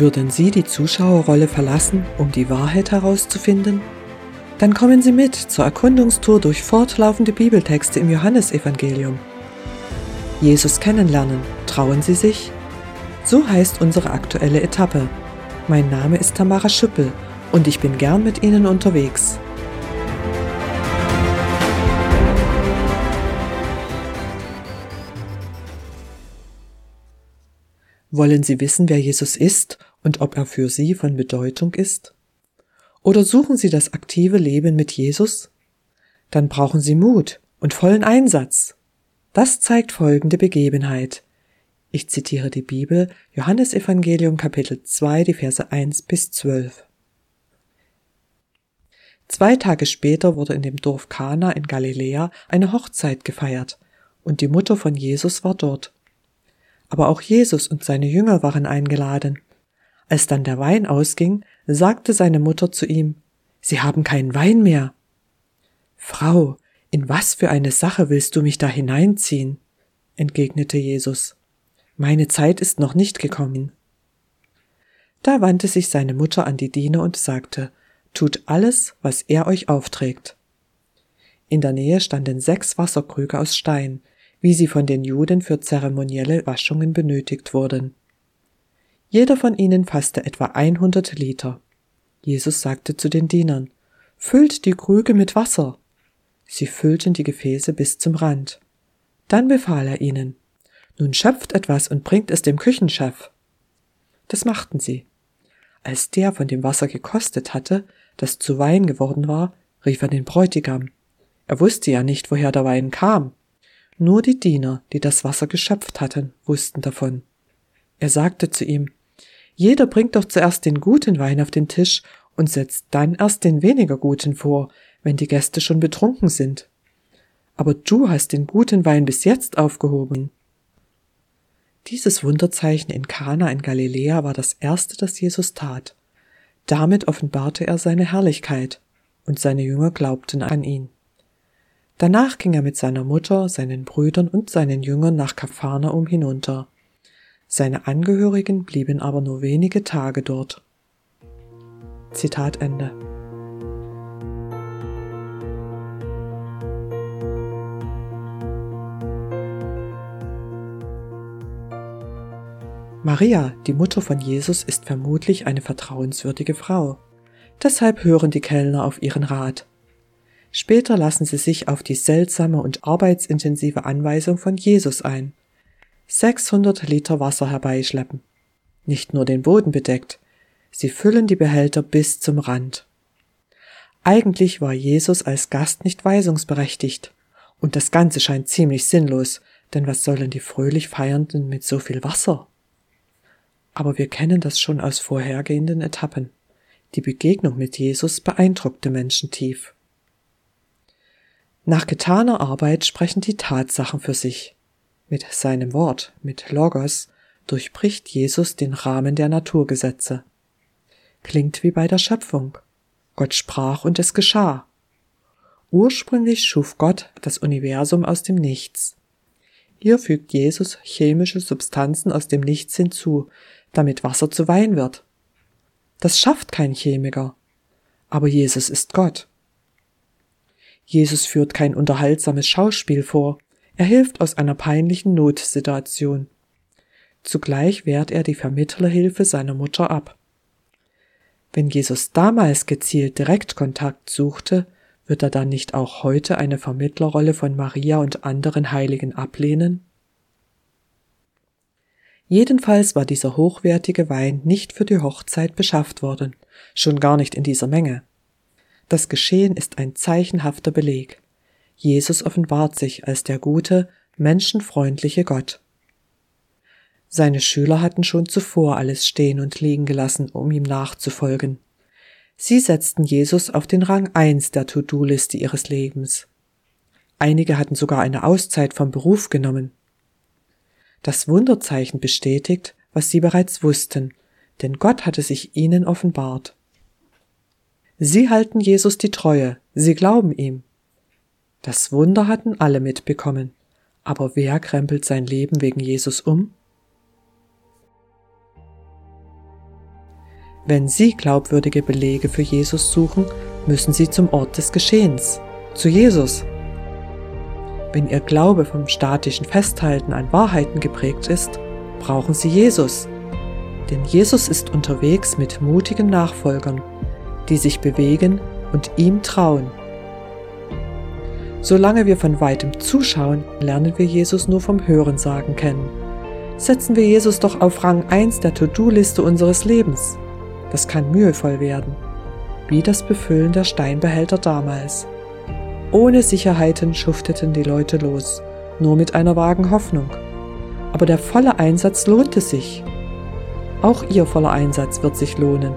Würden Sie die Zuschauerrolle verlassen, um die Wahrheit herauszufinden? Dann kommen Sie mit zur Erkundungstour durch fortlaufende Bibeltexte im Johannesevangelium. Jesus kennenlernen, trauen Sie sich? So heißt unsere aktuelle Etappe. Mein Name ist Tamara Schüppel und ich bin gern mit Ihnen unterwegs. Wollen Sie wissen, wer Jesus ist und ob er für Sie von Bedeutung ist? Oder suchen Sie das aktive Leben mit Jesus? Dann brauchen Sie Mut und vollen Einsatz. Das zeigt folgende Begebenheit. Ich zitiere die Bibel, Johannes Evangelium Kapitel 2, die Verse 1 bis 12. Zwei Tage später wurde in dem Dorf Kana in Galiläa eine Hochzeit gefeiert, und die Mutter von Jesus war dort aber auch Jesus und seine Jünger waren eingeladen. Als dann der Wein ausging, sagte seine Mutter zu ihm, Sie haben keinen Wein mehr. Frau, in was für eine Sache willst du mich da hineinziehen? entgegnete Jesus. Meine Zeit ist noch nicht gekommen. Da wandte sich seine Mutter an die Diener und sagte, Tut alles, was er euch aufträgt. In der Nähe standen sechs Wasserkrüge aus Stein, wie sie von den Juden für zeremonielle Waschungen benötigt wurden. Jeder von ihnen fasste etwa 100 Liter. Jesus sagte zu den Dienern, Füllt die Krüge mit Wasser. Sie füllten die Gefäße bis zum Rand. Dann befahl er ihnen, Nun schöpft etwas und bringt es dem Küchenchef. Das machten sie. Als der von dem Wasser gekostet hatte, das zu Wein geworden war, rief er den Bräutigam. Er wusste ja nicht, woher der Wein kam. Nur die Diener, die das Wasser geschöpft hatten, wussten davon. Er sagte zu ihm, Jeder bringt doch zuerst den guten Wein auf den Tisch und setzt dann erst den weniger guten vor, wenn die Gäste schon betrunken sind. Aber du hast den guten Wein bis jetzt aufgehoben. Dieses Wunderzeichen in Kana in Galiläa war das erste, das Jesus tat. Damit offenbarte er seine Herrlichkeit, und seine Jünger glaubten an ihn. Danach ging er mit seiner Mutter, seinen Brüdern und seinen Jüngern nach Kapharnaum hinunter. Seine Angehörigen blieben aber nur wenige Tage dort. Zitat Ende. Maria, die Mutter von Jesus, ist vermutlich eine vertrauenswürdige Frau. Deshalb hören die Kellner auf ihren Rat. Später lassen sie sich auf die seltsame und arbeitsintensive Anweisung von Jesus ein. 600 Liter Wasser herbeischleppen. Nicht nur den Boden bedeckt, sie füllen die Behälter bis zum Rand. Eigentlich war Jesus als Gast nicht weisungsberechtigt. Und das Ganze scheint ziemlich sinnlos, denn was sollen die fröhlich Feiernden mit so viel Wasser? Aber wir kennen das schon aus vorhergehenden Etappen. Die Begegnung mit Jesus beeindruckte Menschen tief. Nach getaner Arbeit sprechen die Tatsachen für sich. Mit seinem Wort, mit Logos, durchbricht Jesus den Rahmen der Naturgesetze. Klingt wie bei der Schöpfung. Gott sprach und es geschah. Ursprünglich schuf Gott das Universum aus dem Nichts. Hier fügt Jesus chemische Substanzen aus dem Nichts hinzu, damit Wasser zu Wein wird. Das schafft kein Chemiker. Aber Jesus ist Gott. Jesus führt kein unterhaltsames Schauspiel vor, er hilft aus einer peinlichen Notsituation. Zugleich wehrt er die Vermittlerhilfe seiner Mutter ab. Wenn Jesus damals gezielt Direktkontakt suchte, wird er dann nicht auch heute eine Vermittlerrolle von Maria und anderen Heiligen ablehnen? Jedenfalls war dieser hochwertige Wein nicht für die Hochzeit beschafft worden, schon gar nicht in dieser Menge. Das Geschehen ist ein zeichenhafter Beleg. Jesus offenbart sich als der gute, menschenfreundliche Gott. Seine Schüler hatten schon zuvor alles stehen und liegen gelassen, um ihm nachzufolgen. Sie setzten Jesus auf den Rang 1 der To-Do-Liste ihres Lebens. Einige hatten sogar eine Auszeit vom Beruf genommen. Das Wunderzeichen bestätigt, was sie bereits wussten, denn Gott hatte sich ihnen offenbart. Sie halten Jesus die Treue, sie glauben ihm. Das Wunder hatten alle mitbekommen. Aber wer krempelt sein Leben wegen Jesus um? Wenn Sie glaubwürdige Belege für Jesus suchen, müssen Sie zum Ort des Geschehens, zu Jesus. Wenn Ihr Glaube vom statischen Festhalten an Wahrheiten geprägt ist, brauchen Sie Jesus. Denn Jesus ist unterwegs mit mutigen Nachfolgern, die sich bewegen und ihm trauen. Solange wir von weitem zuschauen, lernen wir Jesus nur vom Hörensagen kennen. Setzen wir Jesus doch auf Rang 1 der To-Do-Liste unseres Lebens. Das kann mühevoll werden, wie das Befüllen der Steinbehälter damals. Ohne Sicherheiten schufteten die Leute los, nur mit einer vagen Hoffnung. Aber der volle Einsatz lohnte sich. Auch ihr voller Einsatz wird sich lohnen.